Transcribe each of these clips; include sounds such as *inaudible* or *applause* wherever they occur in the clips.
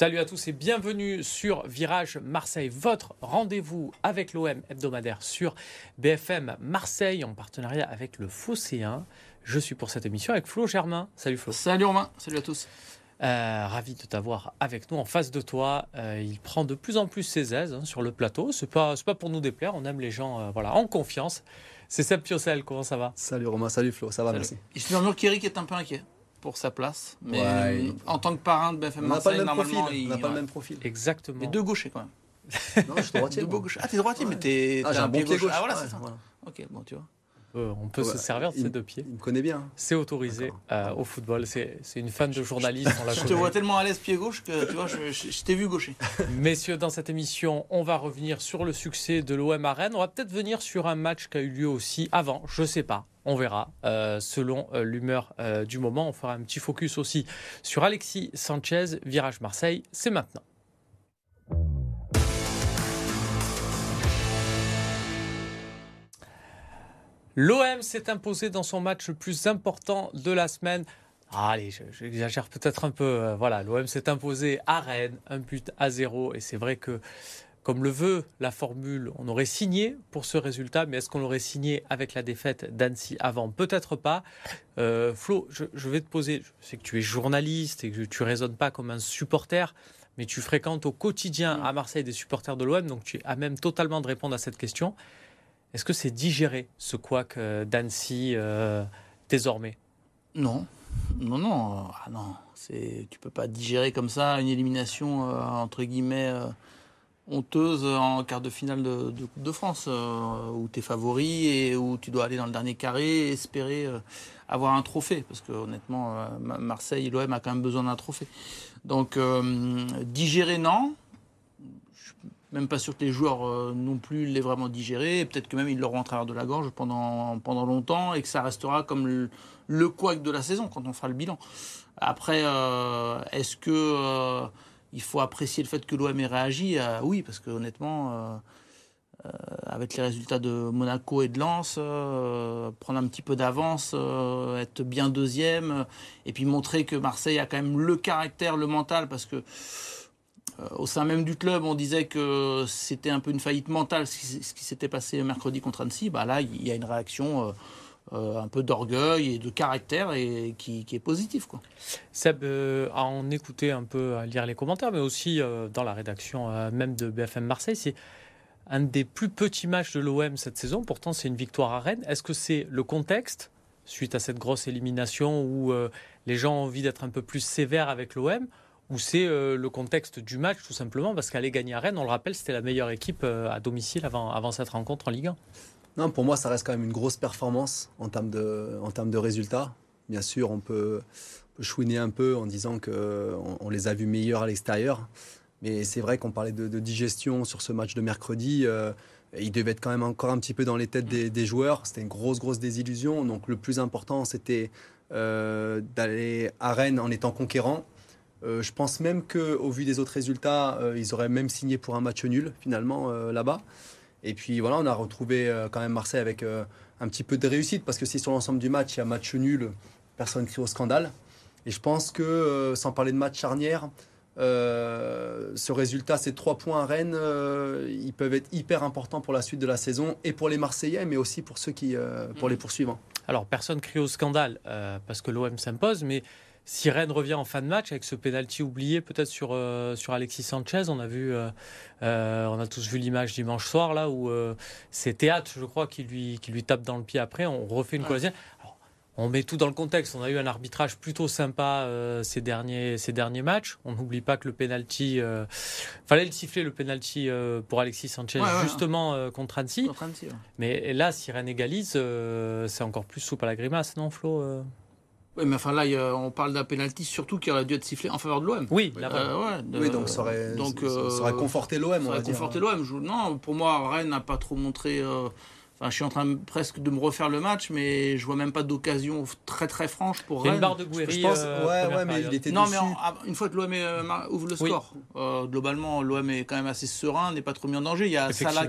Salut à tous et bienvenue sur Virage Marseille, votre rendez-vous avec l'OM hebdomadaire sur BFM Marseille en partenariat avec le Phocéen. Je suis pour cette émission avec Flo Germain. Salut Flo. Salut Romain, salut à tous. Euh, ravi de t'avoir avec nous en face de toi. Euh, il prend de plus en plus ses aises hein, sur le plateau. C'est pas pas pour nous déplaire. On aime les gens euh, voilà en confiance. C'est Seb Piocel. Comment ça va? Salut Romain, salut Flo, ça va Salut. merci. Il se murmure qu'Eric est un peu inquiet pour sa place, mais Ouais, euh, il- en tant que parrain de BFM On n'a pas Marseille, le même profil. normalement, On il n'a pas le ouais. même profil. Exactement. Les deux gauchers quand même. Non, je suis droitier. *laughs* Deux gauchers. Ah, t'es droitier, mais t'es Ah, t'as j'ai un bon pied gauche. Ah voilà, Ouais, c'est ça. voilà. Ok, bon, tu vois. On peut, se Ouais, servir de il- ces deux pieds. Il me connaît bien. C'est autorisé euh, au football. C'est une fan de journaliste. on la Je te vois tellement à l'aise pied gauche que tu vois, je, je- je t'ai vu gaucher. *laughs* Messieurs, dans cette émission, on va revenir sur le succès de l'OM à Rennes. On va peut-être venir sur un match qui a eu lieu aussi avant, je sais pas. On verra, euh, selon euh, l'humeur euh, du moment. On fera un petit focus aussi sur Alexis Sanchez, Virage Marseille. C'est maintenant. L'OM s'est imposé dans son match le plus important de la semaine. Ah, allez, je- j'exagère peut-être un peu. voilà, l'OM s'est imposé à Rennes, un but à zéro. Et c'est vrai que, comme le veut la formule, on aurait signé pour ce résultat. Mais est-ce qu'on aurait signé avec la défaite d'Annecy avant? Peut-être pas. Euh, Flo, je, vais te poser. Je sais que tu es journaliste et que tu raisonnes pas comme un supporter. Mais tu fréquentes au quotidien à Marseille des supporters de l'OM, donc tu es à même totalement de répondre à cette question. Est-ce que c'est digéré ce couac euh, d'Annecy euh, désormais? Non, non, non, ah non. Tu peux pas digérer comme ça une élimination entre guillemets honteuse en quart de finale de, Coupe de France, euh, où tu es favori et où tu dois aller dans le dernier carré et espérer euh, avoir un trophée, parce que honnêtement, euh, Ma- Marseille, l'OM a quand même besoin d'un trophée. Donc digérer non. Je suis même pas sûr que les joueurs non plus l'aient vraiment digéré. Peut-être que même ils l'auront en travers de la gorge pendant, pendant longtemps et que ça restera comme le, le couac de la saison quand on fera le bilan. Après, est-ce que il faut apprécier le fait que l'OM ait réagi Euh, Oui, parce que honnêtement, euh, euh, avec les résultats de Monaco et de Lens, prendre un petit peu d'avance, être bien deuxième, et puis montrer que Marseille a quand même le caractère, le mental, parce que au sein même du club, on disait que c'était un peu une faillite mentale ce qui, qui s'était passé mercredi contre Annecy. Bah là, il y a une réaction euh, un peu d'orgueil et de caractère et qui, est positive. Quoi. Seb, euh, à en écouter un peu, à lire les commentaires, mais aussi euh, dans la rédaction même de BFM Marseille, c'est un des plus petits matchs de l'OM cette saison. Pourtant, c'est une victoire à Rennes. Est-ce que c'est le contexte, suite à cette grosse élimination, où les gens ont envie d'être un peu plus sévères avec l'OM ou c'est le contexte du match, tout simplement, parce qu'aller gagner à Rennes, on le rappelle, c'était la meilleure équipe à domicile avant, avant cette rencontre en Ligue 1. Non, pour moi, ça reste quand même une grosse performance en termes de, résultats. Bien sûr, on peut, chouiner un peu en disant qu'on on les a vus meilleurs à l'extérieur. Mais c'est vrai qu'on parlait de, digestion sur ce match de mercredi. euh, il devait être quand même encore un petit peu dans les têtes des, joueurs. C'était une grosse, grosse désillusion. Donc le plus important, c'était euh, d'aller à Rennes en étant conquérant. Euh, je pense même qu'au vu des autres résultats, euh, ils auraient même signé pour un match nul finalement là-bas. Et puis voilà, on a retrouvé euh, quand même Marseille avec euh, un petit peu de réussite parce que si sur l'ensemble du match il y a match nul, personne crie au scandale. Et je pense que euh, sans parler de match charnière, ce résultat, ces trois points à Rennes, ils peuvent être hyper importants pour la suite de la saison et pour les Marseillais, mais aussi pour ceux qui, pour les poursuivants. Alors, personne crie au scandale parce que l'OM s'impose, mais si Rennes revient en fin de match avec ce penalty oublié peut-être sur, euh, sur Alexis Sanchez, on a vu, euh, euh, on a tous vu l'image dimanche soir là où c'est Théâtre, je crois, qui lui, qui lui tape dans le pied après. On refait une collision. On met tout dans le contexte. On a eu un arbitrage plutôt sympa euh, ces, derniers, ces derniers matchs. On n'oublie pas que le penalty, euh, fallait le siffler le penalty euh, pour Alexis Sanchez Ouais, ouais, justement contre Annecy. Contre Annecy, ouais. Mais là, si Rennes égalise, c'est encore plus soupe à la grimace, non, Flo Oui, mais enfin là, a- on parle d'un penalty surtout qui aurait dû être sifflé en faveur de l'OM. Oui, là Euh, ouais, oui, donc ça aurait, donc, ça- euh, ça aurait conforté l'OM. Ça aurait conforté l'OM. Je- Non, pour moi, Rennes n'a pas trop montré. euh, Enfin, je suis en train de- presque de me refaire le match, mais je vois même pas d'occasion très très franche pour Il y a Rennes. une barre de Je Gouiri. pense, euh, ouais, mais période. il était Non, mais en- une fois que l'OM euh, ouvre le Oui. score, euh, globalement, l'OM est quand même assez serein, n'est pas trop mis en danger. Il y a Salah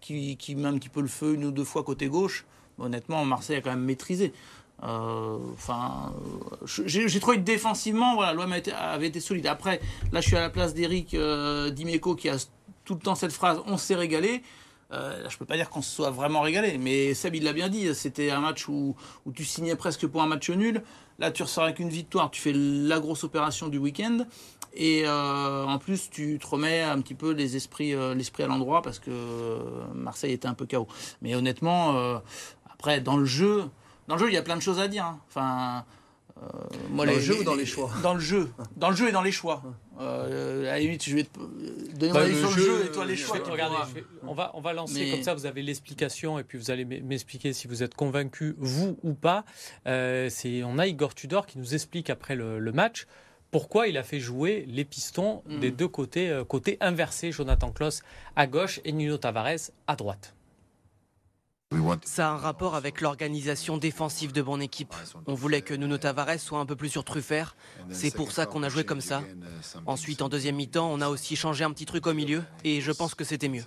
qui, qui met un petit peu le feu une ou deux fois côté gauche. Honnêtement, Marseille a quand même maîtrisé. Enfin, j'ai trouvé que défensivement, voilà, l'OM avait été solide. Après, là, je suis à la place d'Eric Dimeco qui a tout le temps cette phrase "on s'est régalé". Euh, je peux pas dire qu'on se soit vraiment régalé, mais Seb il l'a bien dit, c'était un match où, tu signais presque pour un match nul. Là, tu ressors avec une victoire, tu fais la grosse opération du week-end, et euh, en plus tu te remets un petit peu euh, l'esprit à l'endroit parce que Marseille était un peu chaos. Mais honnêtement, après dans le jeu, dans le jeu il y a plein de choses à dire. Hein. Enfin, euh, dans le jeu ou dans les choix Dans le jeu. Dans le jeu et dans les choix. Euh, à la limite, je vais te donner bah, sur le jeu et toi les choix. on, va, on va lancer comme ça, vous avez l'explication et puis vous allez m'expliquer si vous êtes convaincu, vous ou pas. Euh, on a Igor Tudor qui nous explique après le, match pourquoi il a fait jouer les pistons mm. des deux côtés, euh, côté inversé, Jonathan Kloss à gauche et Nuno Tavares à droite. Ça a un rapport avec l'organisation défensive de mon équipe. On voulait que Nuno Tavares soit un peu plus sur Truffert. C'est pour ça qu'on a joué comme ça. Ensuite, en deuxième mi-temps, on a aussi changé un petit truc au milieu et je pense que c'était mieux.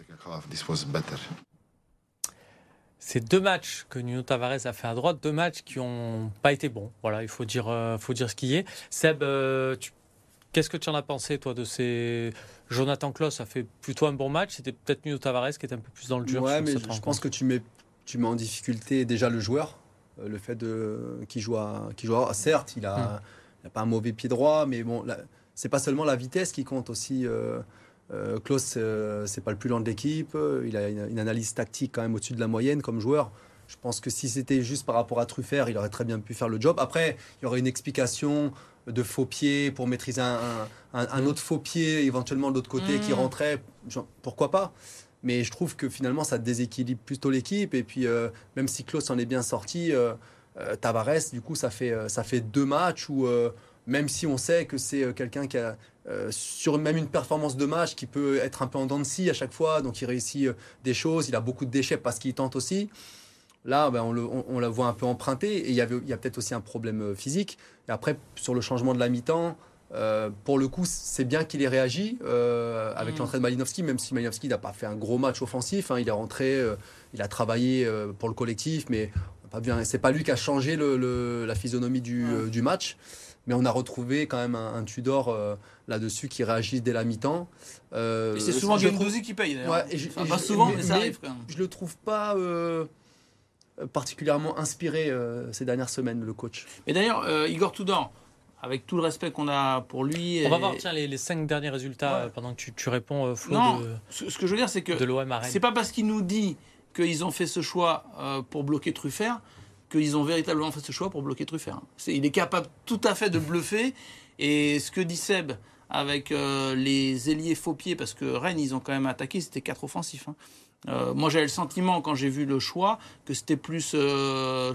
C'est deux matchs que Nuno Tavares a fait à droite, deux matchs qui n'ont pas été bons. Voilà, il faut dire, euh, faut dire ce qui est. Seb, euh, qu'est-ce que tu en as pensé, toi, de ces. Jonathan Kloss a fait plutôt un bon match. C'était peut-être Nuno Tavares qui était un peu plus dans le dur. Ouais, mais je pense que tu mets tu mets en difficulté déjà le joueur. Euh, le fait de qui joue à, joue certes, il a, hmm. pas un mauvais pied droit, mais bon, c'est pas seulement la vitesse qui compte aussi. Euh, euh Klaus, euh, c'est pas le plus lent de l'équipe. Il a une, analyse tactique quand même au-dessus de la moyenne comme joueur. Je pense que si c'était juste par rapport à Truffert, il aurait très bien pu faire le job. Après, il y aurait une explication de faux pied pour maîtriser un, un, autre faux pied éventuellement de l'autre côté qui hmm. rentrait. Pourquoi pas? Mais je trouve que finalement, ça déséquilibre plutôt l'équipe. Et puis, euh, même si Klaus en est bien sorti, euh, euh, Tavares, du coup, ça fait, ça fait deux matchs où, même si on sait que c'est quelqu'un qui a, sur même une performance de match, qui peut être un peu en dents de scie à chaque fois, donc il réussit des choses, il a beaucoup de déchets parce qu'il tente aussi. Là, ben, on, le, on, la voit un peu emprunter et il y, il y a peut-être aussi un problème physique. Et après, sur le changement de la mi-temps, euh, pour le coup, c'est bien qu'il ait réagi euh, avec mm. l'entrée de Malinowski, même si Malinowski n'a pas fait un gros match offensif. Hein, il est rentré, euh, il a travaillé pour le collectif, mais c'est pas lui qui a changé la physionomie du, match. Mais on a retrouvé quand même un, Tudor là-dessus qui réagit dès la mi-temps. et c'est souvent Gendouzi qui paye d'ailleurs. pas souvent, mais, ça arrive quand même. Je le trouve pas particulièrement inspiré ces dernières semaines, le coach. Et d'ailleurs, Igor Tudor, avec tout le respect qu'on a pour lui. On va voir tiens, les, cinq derniers résultats pendant que tu, réponds, euh, Flo. Non, ce, que je veux dire, c'est que c'est pas parce qu'il nous dit qu'ils ont fait ce choix euh, pour bloquer Truffert qu'ils ont véritablement fait ce choix pour bloquer Truffert. il est capable tout à fait de bluffer. *laughs* Et ce que dit Seb avec euh, les ailiers faux pieds, parce que Rennes, ils ont quand même attaqué, c'était quatre offensifs. Hein. moi, j'avais le sentiment, quand j'ai vu le choix, que c'était plus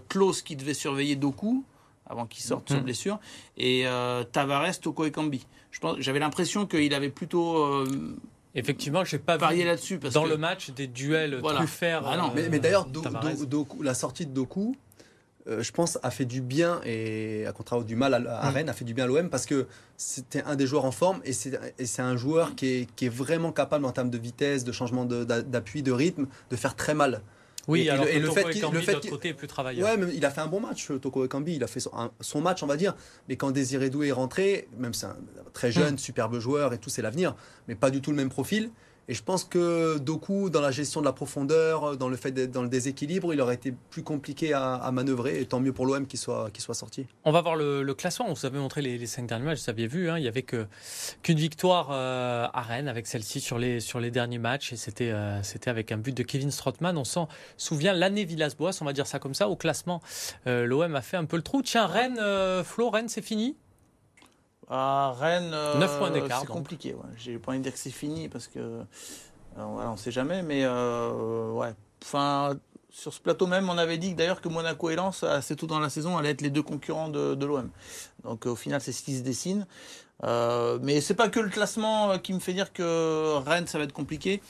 Klaus qui devait surveiller Doku avant qu'il sorte sur mhm. blessure, et euh, Tavares, Toko et Kambi. J'avais l'impression qu'il avait plutôt. Euh, Effectivement, je n'ai pas varié là-dessus. Dans le match, des duels voilà. Truffert. Ah non. mais, d'ailleurs, la sortie de Doku, euh, je pense, a fait du bien, et à contrario du mal à, mm. Rennes, a fait du bien à l'OM parce que c'était un des joueurs en forme et c'est un joueur qui est, qui est, vraiment capable en termes de vitesse, de changement d'appui, de, de rythme, de faire très mal. Oui, et, alors et le, fait qu'il, le fait côté est plus travailleur. Ouais, mais il a fait un bon match, Toko Ekambi. Il a fait son, match, on va dire. Mais quand Désiré Doué est rentré, même c'est un très jeune, hmm. superbe joueur et tout, c'est l'avenir, mais pas du tout le même profil. Et je pense que Doku, dans la gestion de la profondeur, dans le fait dans le déséquilibre, il aurait été plus compliqué à, manœuvrer. Et tant mieux pour l'OM qu'il soit, soit sorti. On va voir le, classement. On vous avait montré les, cinq derniers matchs, vous aviez vu. Hein, il n'y avait qu'une victoire euh, à Rennes avec celle-ci sur les, sur les derniers matchs. Et c'était euh, avec un but de Kevin Strottmann. On s'en souvient l'année Villas-Boas, on va dire ça comme ça. Au classement, euh, l'OM a fait un peu le trou. Tiens, Rennes, Flo, Rennes, c'est fini? À Rennes, 9 points d'écart. C'est compliqué. Ouais. J'ai pas envie de dire que c'est fini parce que euh, voilà, on sait jamais. Mais euh, ouais, enfin, sur ce plateau même, on avait dit d'ailleurs que Monaco et Lens, assez tôt dans la saison, allaient être les deux concurrents de, de l'OM. Donc au final, c'est ce qui se dessine. Euh, mais c'est pas que le classement qui me fait dire que Rennes, ça va être compliqué.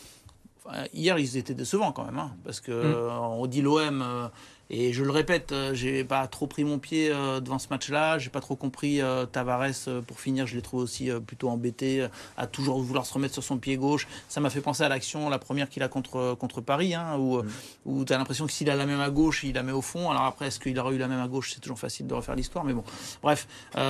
hier, ils étaient décevants quand même, hein, parce que mm. on dit l'OM et je le répète, euh, j'ai pas trop pris mon pied euh, devant ce match-là. J'ai pas trop compris euh, Tavares. Pour finir, je l'ai trouvé aussi plutôt embêté à toujours vouloir se remettre sur son pied gauche. Ça m'a fait penser à l'action, la première qu'il a contre contre Paris, hein, où, mm. où tu as l'impression que s'il a la même à gauche, il la met au fond. Alors après, est-ce qu'il aurait eu la même à gauche? C'est toujours facile de refaire l'histoire, mais bon. Bref,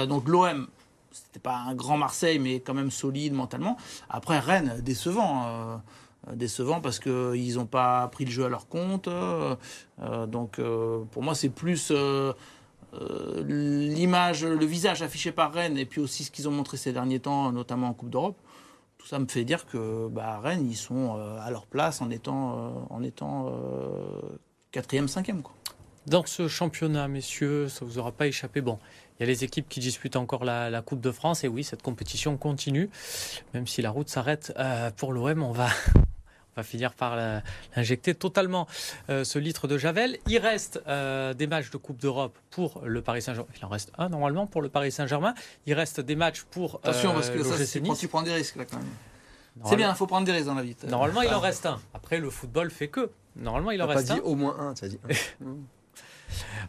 donc l'OM, c'était pas un grand Marseille, mais quand même solide mentalement. Après, Rennes, décevant. Euh, décevant parce qu'ils n'ont pas pris le jeu à leur compte. Euh, donc euh, pour moi, c'est plus l'image, le visage affiché par Rennes et puis aussi ce qu'ils ont montré ces derniers temps, notamment en Coupe d'Europe. Tout ça me fait dire que bah, Rennes, ils sont à leur place en étant, en étant quatrième, cinquième. Quoi. Dans ce championnat, messieurs, ça vous aura pas échappé. Bon, il y a les équipes qui disputent encore la, Coupe de France. Et oui, cette compétition continue. Même si la route s'arrête pour l'OM, on va, va finir par l'injecter totalement euh, ce litre de Javel. Il reste euh, des matchs de Coupe d'Europe pour le Paris Saint-Germain. Il en reste un normalement pour le Paris Saint-Germain. Il reste des matchs pour. Attention, parce que ça, c'est tu prends des risques là quand même. C'est bien, il faut prendre des risques dans la vie. Normalement, il en reste un. Après, le football fait que. Normalement, il en reste pas dit au moins un, tu as dit. *laughs*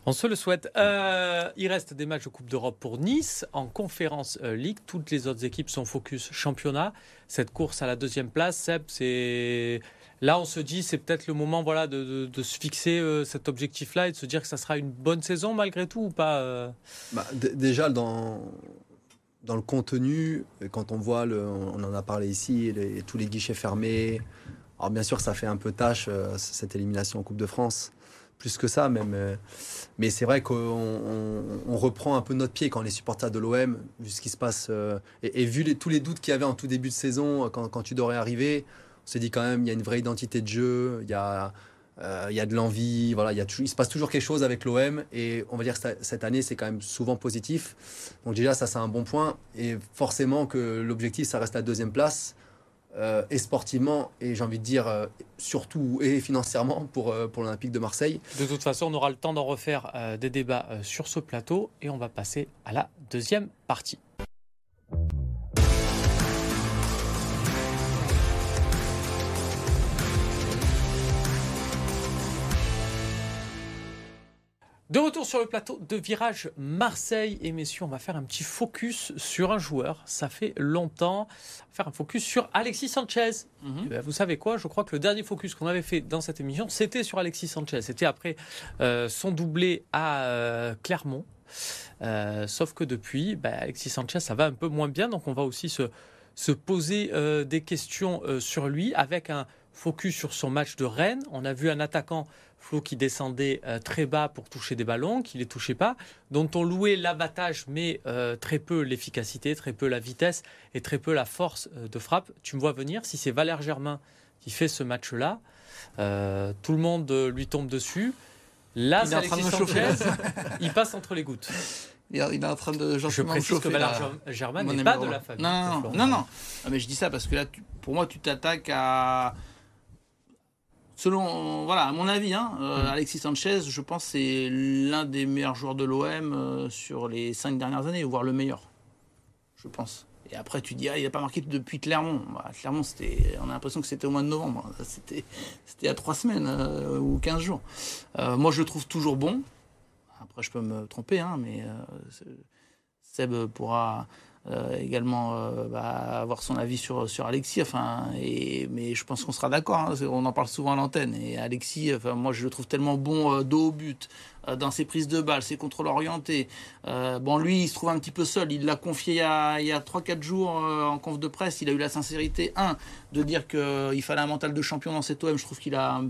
On se le souhaite. Euh, il reste des matchs de Coupe d'Europe pour Nice en conférence League. Toutes les autres équipes sont focus championnat. Cette course à la deuxième place, Seb, c'est Là, on se dit, c'est peut-être le moment voilà, de, se fixer euh, cet objectif-là et de se dire que ça sera une bonne saison malgré tout ou pas euh bah, Déjà, dans, dans le contenu, quand on voit, le, on en a parlé ici, tous les guichets fermés, alors bien sûr, ça fait un peu tâche, euh, cette élimination en Coupe de France, plus que ça même. mais c'est vrai qu'on reprend un peu notre pied quand les supporters de l'OM, vu ce qui se passe, et, vu tous les doutes qu'il y avait en tout début de saison, quand, quand tu devrais arriver on s'est dit quand même, il y a une vraie identité de jeu, il y a, euh, de l'envie, voilà, il, il se passe toujours quelque chose avec l'OM et on va dire que cette année c'est quand même souvent positif. Donc déjà ça c'est un bon point et forcément que l'objectif ça reste la deuxième place euh, et sportivement et j'ai envie de dire euh, surtout et financièrement pour, pour l'Olympique de Marseille. De toute façon on aura le temps d'en refaire des débats sur ce plateau et on va passer à la deuxième partie. De retour sur le plateau de Virage Marseille. Et messieurs, on va faire un petit focus sur un joueur. Ça fait longtemps. On va faire un focus sur Alexis Sanchez. Mhm. Eh ben, vous savez quoi? Je crois que le dernier focus qu'on avait fait dans cette émission, c'était sur Alexis Sanchez. C'était après euh, son doublé à euh, Clermont. Euh, sauf que depuis, ben, Alexis Sanchez, ça va un peu moins bien. Donc on va aussi se, se poser des questions sur lui avec un focus sur son match de Rennes. On a vu un attaquant Flo qui descendait euh, très bas pour toucher des ballons, qui ne les touchait pas, dont on louait l'abattage, mais euh, très peu l'efficacité, très peu la vitesse et très peu la force euh, de frappe. Tu me vois venir, si c'est Valère Germain qui fait ce match-là, tout le monde lui tombe dessus. Là, c'est Alexis Sanchez, *laughs* il passe entre les gouttes. Il est en train de Je précise que Valère Germain n'est pas de la famille. Non, non, non, non. Ah, mais je dis ça parce que là, pour moi, tu t'attaques à Selon, voilà, à mon avis, hein, euh, mm. Alexis Sanchez, je pense, c'est l'un des meilleurs joueurs de l'OM euh, sur les cinq dernières années, voire le meilleur, je pense. Et après, tu dis, ah, il n'a pas marqué depuis Clermont. Bah, Clermont, c'était, on a l'impression que c'était au mois de novembre. C'était, c'était il y a trois semaines euh, ou quinze jours. moi, je le trouve toujours bon. Après, je peux me tromper, hein, mais Seb pourra euh, également euh, bah, avoir son avis sur, sur Alexis. Enfin, et, mais je pense qu'on sera d'accord. Hein, on en parle souvent à l'antenne. Et Alexis, enfin, moi, je le trouve tellement bon euh, dos au but, dans ses prises de balles, ses contrôles orientés. bon, lui, il se trouve un petit peu seul. Il l'a confié il y a, il y a 3-4 jours en conf de presse. Il a eu la sincérité, un, de dire qu'il fallait un mental de champion dans cet OM. Je trouve qu'il a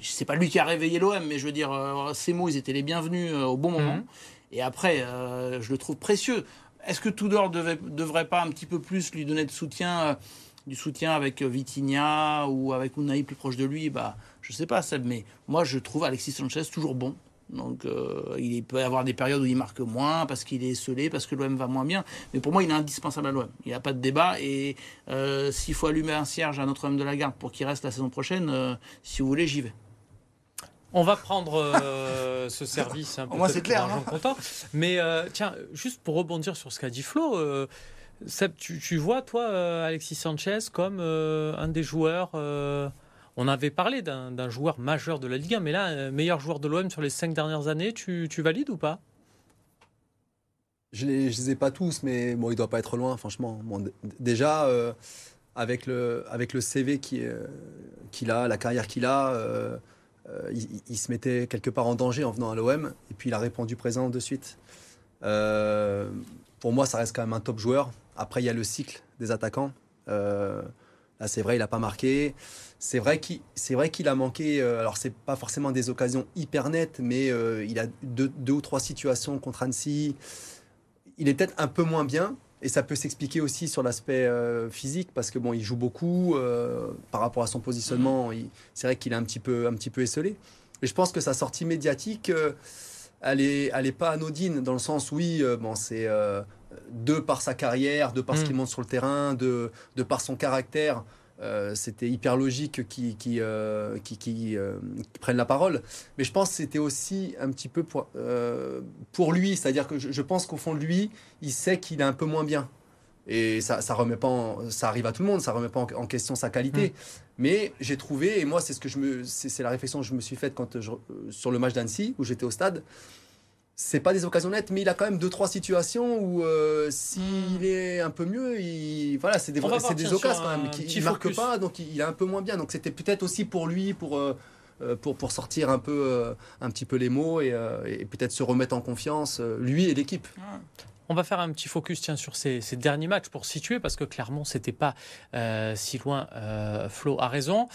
c'est pas lui qui a réveillé l'OM, mais je veux dire, ces mots, ils étaient les bienvenus au bon moment. Mhm. Et après, je le trouve précieux. Est-ce que Tudor ne devrait pas un petit peu plus lui donner de soutien, euh, du soutien avec euh, Vitinha ou avec Unai plus proche de lui? Bah, Je ne sais pas, Seb, mais moi je trouve Alexis Sanchez toujours bon. Donc euh, il peut y avoir des périodes où il marque moins parce qu'il est scellé, parce que l'OM va moins bien. Mais pour moi, il est indispensable à l'OM. Il n'y a pas de débat. Et s'il faut allumer un cierge à notre homme de la garde pour qu'il reste la saison prochaine, si vous voulez, j'y vais. On va prendre euh, *laughs* ce service un peu. Moi, c'est clair. Hein. content. Mais euh, tiens, juste pour rebondir sur ce qu'a dit Flo, euh, Seb, tu, vois, toi, euh, Alexis Sanchez, comme un des joueurs. on avait parlé d'un joueur majeur de la Ligue 1, mais là, meilleur joueur de l'OM sur les cinq dernières années, tu, valides ou pas? Je ne les, ai pas tous, mais bon, il doit pas être loin, franchement. déjà, avec, le, avec le CV qu'il a, la carrière qu'il a, euh, il, se mettait quelque part en danger en venant à l'OM, et puis il a répondu présent de suite. Euh, pour moi, ça reste quand même un top joueur. Après, il y a le cycle des attaquants. Euh, là, c'est vrai, il n'a pas marqué. C'est vrai qu'il a manqué. alors, c'est pas forcément des occasions hyper nettes, mais il a deux, deux, ou trois situations contre Annecy. Il est peut-être un peu moins bien. Et ça peut s'expliquer aussi sur l'aspect euh, physique parce que bon, il joue beaucoup euh, par rapport à son positionnement. C'est vrai qu'il est un petit peu, un petit peu esselé. Et je pense que sa sortie médiatique, euh, elle est, elle est pas anodine dans le sens oui, bon, c'est de par sa carrière, de par ce mm. qu'il montre sur le terrain, de, de par son caractère. Euh, c'était hyper logique qu'ils qui, euh, qui, euh, prennent la parole. Mais je pense que c'était aussi un petit peu pour, pour lui. C'est-à-dire que je, pense qu'au fond de lui, il sait qu'il est un peu moins bien. Et ça, ça remet pas, ça arrive à tout le monde, ça remet pas en, question sa qualité. Mm. Mais j'ai trouvé, et moi c'est ce que je me, c'est la réflexion que je me suis faite quand sur le match d'Annecy où j'étais au stade c'est pas des occasions nettes, mais il a quand même deux trois situations où euh, s'il hmm. est un peu mieux, il voilà, c'est des c'est des occasions quand même qui marque pas, donc il, est un peu moins bien. Donc c'était peut-être aussi pour lui pour euh, euh, pour, pour sortir un peu un petit peu les mots et, et peut-être se remettre en confiance lui et l'équipe. On va faire un petit focus tiens, sur ces, derniers matchs pour situer, parce que clairement, c'était pas euh, si loin. Euh, Flo a raison.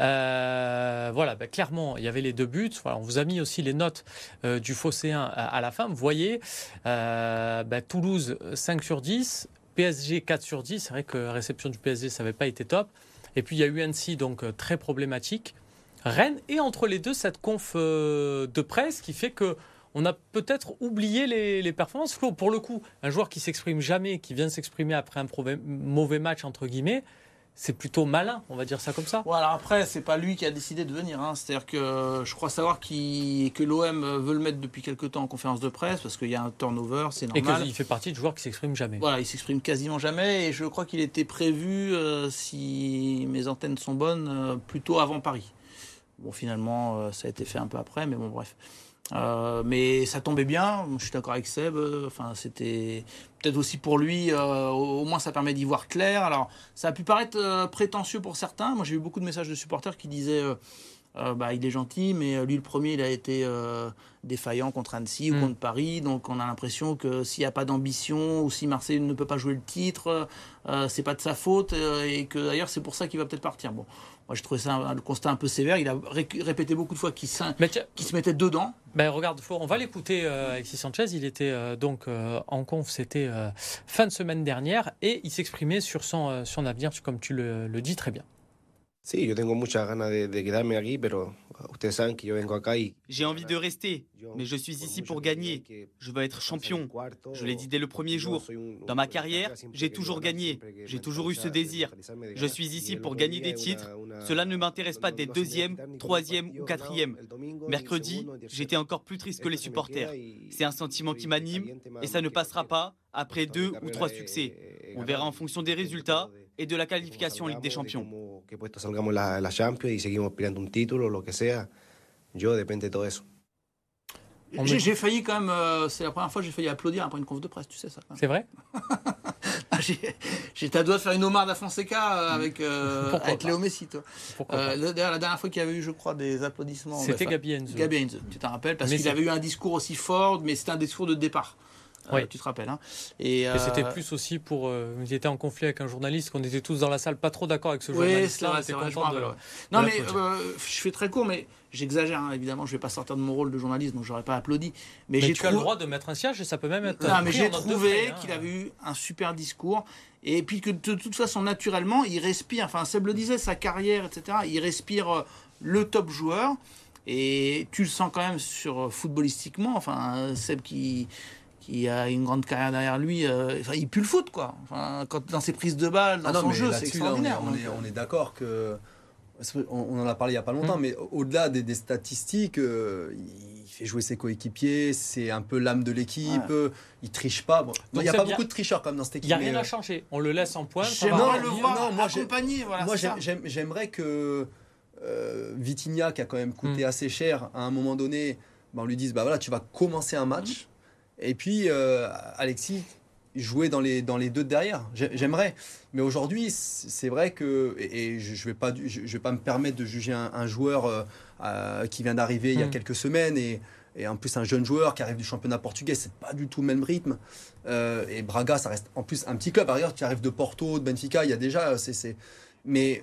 Euh, voilà, ben, clairement, il y avait les deux buts. Voilà, on vous a mis aussi les notes du Phocéen à, la fin. Vous voyez, ben, Toulouse 5 sur 10, PSG 4 sur 10. C'est vrai que la réception du PSG, ça n'avait pas été top. Et puis il y a UNC, donc très problématique. Rennes, et entre les deux, cette conf de presse qui fait que on a peut-être oublié les, performances. Flo, pour le coup, un joueur qui s'exprime jamais, qui vient s'exprimer après un mauvais match, entre guillemets, c'est plutôt malin, on va dire ça comme ça. Voilà, après, c'est pas lui qui a décidé de venir. Hein. C'est-à-dire que je crois savoir que l'OM veut le mettre depuis quelques temps en conférence de presse parce qu'il y a un turnover, c'est normal. Et qu'il fait partie de joueurs qui s'expriment jamais. Voilà, il s'exprime quasiment jamais. Et je crois qu'il était prévu, euh, si mes antennes sont bonnes, euh, plutôt avant Paris. Bon, finalement, euh, ça a été fait un peu après, mais bon, bref. Euh, mais ça tombait bien, je suis d'accord avec Seb. Euh, enfin, c'était peut-être aussi pour lui, au moins ça permet d'y voir clair. Alors, ça a pu paraître prétentieux pour certains. Moi, j'ai eu beaucoup de messages de supporters qui disaient bah, il est gentil, mais lui, le premier, il a été défaillant contre Annecy ou mm. contre Paris. Donc, on a l'impression que s'il n'y a pas d'ambition ou si Marseille ne peut pas jouer le titre, c'est pas de sa faute et que d'ailleurs, c'est pour ça qu'il va peut-être partir. Bon. Moi, je trouvais ça le constat un peu sévère. Il a répété beaucoup de fois qu'il se mettait dedans. Ben, regarde, on va l'écouter, euh, Alexis Sanchez. Il était euh, donc euh, en conf, c'était fin de semaine dernière, et il s'exprimait sur son, son avenir, comme tu le, le dis très bien. J'ai envie de rester, mais je suis ici pour gagner. Je veux être champion. Je l'ai dit dès le premier jour. Dans ma carrière, j'ai toujours gagné. J'ai toujours eu ce désir. Je suis ici pour gagner des titres. Cela ne m'intéresse pas d'être deuxième, troisième ou quatrième. Mercredi, j'étais encore plus triste que les supporters. C'est un sentiment qui m'anime et ça ne passera pas après deux ou trois succès. On verra en fonction des résultats et de la qualification en Ligue des Champions. J'ai failli quand même, euh, c'est la première fois que j'ai failli applaudir après une conf de presse, tu sais ça. C'est vrai? *laughs* J'étais à doigt de faire une homarde à Fonseca euh, avec, euh, avec Léo Messi, toi. D'ailleurs, la dernière fois qu'il y avait eu, je crois, des applaudissements. C'était Gabi Enzo. Gabi Enzo, tu t'en rappelles Parce qu'il avait eu un discours aussi fort, mais c'était un discours de départ. Oui. tu te rappelles. Hein. Et, c'était plus aussi pour. il était en conflit avec un journaliste, qu'on était tous dans la salle pas trop d'accord avec ce journaliste. Oui, c'est vrai, Non, mais je fais très court, mais j'exagère, hein, évidemment, je vais pas sortir de mon rôle de journaliste, donc j'aurais pas applaudi. Mais, mais tu as le droit de mettre un siège et ça peut même être. Non, mais j'ai trouvé hein. qu'il avait eu un super discours. Et puis que de toute façon, naturellement, il respire. Enfin, Seb le disait, sa carrière, etc. Il respire le top joueur. Et tu le sens quand même sur footballistiquement. Enfin, Seb qui qui a une grande carrière derrière lui, euh, enfin, il pue le foot, quoi. Enfin, quand, dans ses prises de balles, dans ah son jeu, c'est extraordinaire. on, est, on est, d'accord que. On, en a parlé il n'y a pas longtemps, mm. mais au-delà des, statistiques, euh, il fait jouer ses coéquipiers, c'est un peu l'âme de l'équipe, il triche pas. il n'y a pas beaucoup de tricheurs comme dans cette équipe. Il n'y a rien à changer, on le laisse en point. J'aimerais le voir non, moi, accompagner. moi j'aimerais que euh, Vitinha, qui a quand même coûté hmm. assez cher, à un moment donné, bah, on lui dise bah voilà, tu vas commencer un match. Et puis euh, Alexis jouer dans les, dans les deux derrière. J'aimerais. Mais aujourd'hui, c'est vrai que, et, je ne vais, pas, je, vais pas me permettre de juger un, joueur euh, euh, qui vient d'arriver il y a hmm. quelques semaines et, et, en plus un jeune joueur qui arrive du championnat portugais, c'est pas du tout le même rythme. et Braga, ça reste en plus un petit club. Par ailleurs, qui arrive de Porto, de Benfica, il y a déjà. c'est Mais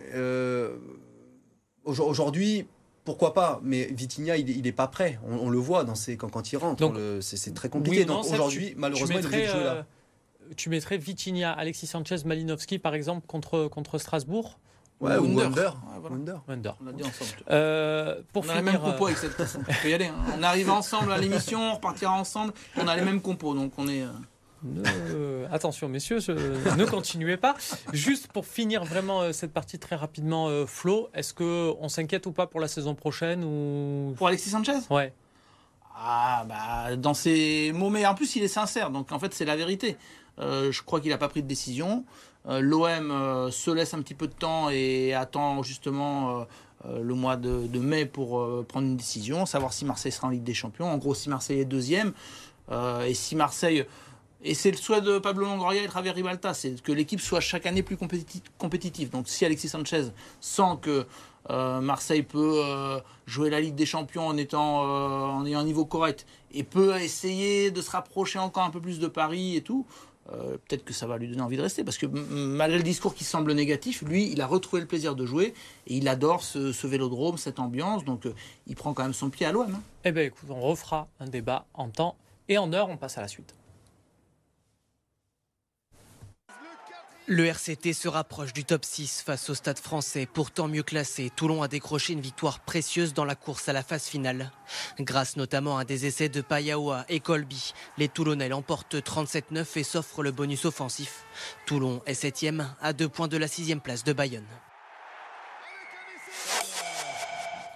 aujourd'hui, pourquoi pas Mais Vitinha, il n'est pas prêt. On, le voit dans ses, quand, quand il rentre. C'est très compliqué. Donc aujourd'hui, malheureusement, il est jouer là. Euh, tu mettrais Vitinha, Alexis Sanchez, Malinowski, par exemple, contre, contre Strasbourg Ouais, ou Wonder. Wonder. On l'a dit ensemble. Euh, pour on a les mêmes compos avec cette On peut y aller. Hein. On arrive ensemble à l'émission, on repartira ensemble. On a les mêmes compos, donc on est. Euh, attention, messieurs, ne continuez pas. Juste pour finir vraiment euh, cette partie très rapidement, euh, Flo, est-ce qu'on s'inquiète ou pas pour la saison prochaine ou... Pour Alexis Sanchez? Ouais. Ah, bah, dans ses mots, mais en plus, il est sincère, donc en fait, c'est la vérité. Euh, je crois qu'il n'a pas pris de décision. L'OM se laisse un petit peu de temps et attend justement le mois de, de mai pour prendre une décision, savoir si Marseille sera en Ligue des Champions. En gros, si Marseille est deuxième, et si Marseille et c'est le souhait de Pablo Longoria et Javier Ribalta, c'est que l'équipe soit chaque année plus compétitive. Donc si Alexis Sanchez sent que euh, Marseille peut euh, jouer la Ligue des Champions en, étant, euh, en ayant un niveau correct et peut essayer de se rapprocher encore un peu plus de Paris et tout, peut-être que ça va lui donner envie de rester. Parce que malgré le discours qui semble négatif, lui, il a retrouvé le plaisir de jouer et il adore ce, vélodrome, cette ambiance. Donc il prend quand même son pied à l'OM. Hein. Eh bien écoute, on refera un débat en temps et en heure. On passe à la suite. Le RCT se rapproche du top 6 face au stade français, pourtant mieux classé. Toulon a décroché une victoire précieuse dans la course à la phase finale. Grâce notamment à des essais de Payaoua et Colby, les Toulonnais l'emportent 37-9 et s'offrent le bonus offensif. Toulon est 7 à deux points de la sixième place de Bayonne.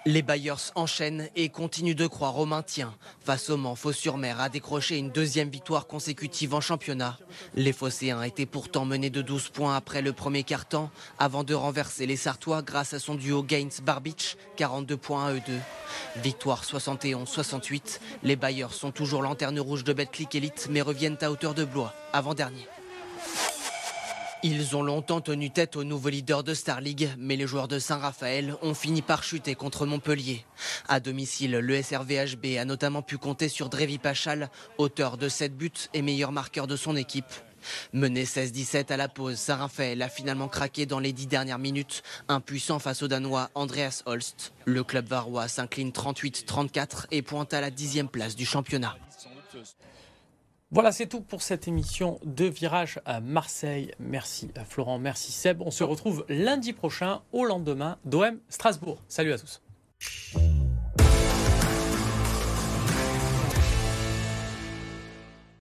Les Bayers enchaînent et continuent de croire au maintien. Face au Mans, Fos-sur-Mer a décroché une deuxième victoire consécutive en championnat. Les Phocéens étaient pourtant menés de 12 points après le premier quart-temps, avant de renverser les Sartois grâce à son duo Gaines-Barbich, 42 points à eux deux. Victoire 71-68. Les Bayers sont toujours lanterne rouge de Betclic Elite, mais reviennent à hauteur de Blois, avant-dernier. Ils ont longtemps tenu tête au nouveau leader de Star League, mais les joueurs de Saint-Raphaël ont fini par chuter contre Montpellier. À domicile, le SRVHB a notamment pu compter sur Drevi Pachal, auteur de 7 buts et meilleur marqueur de son équipe. Mené 16-17 à la pause, Saint-Raphaël a finalement craqué dans les 10 dernières minutes, impuissant face au Danois Andreas Holst. Le club varois s'incline 38-34 et pointe à la dixième place du championnat. Voilà, c'est tout pour cette émission de Virage à Marseille. Merci Florent, merci Seb. On se retrouve lundi prochain au lendemain d'OM Strasbourg. Salut à tous.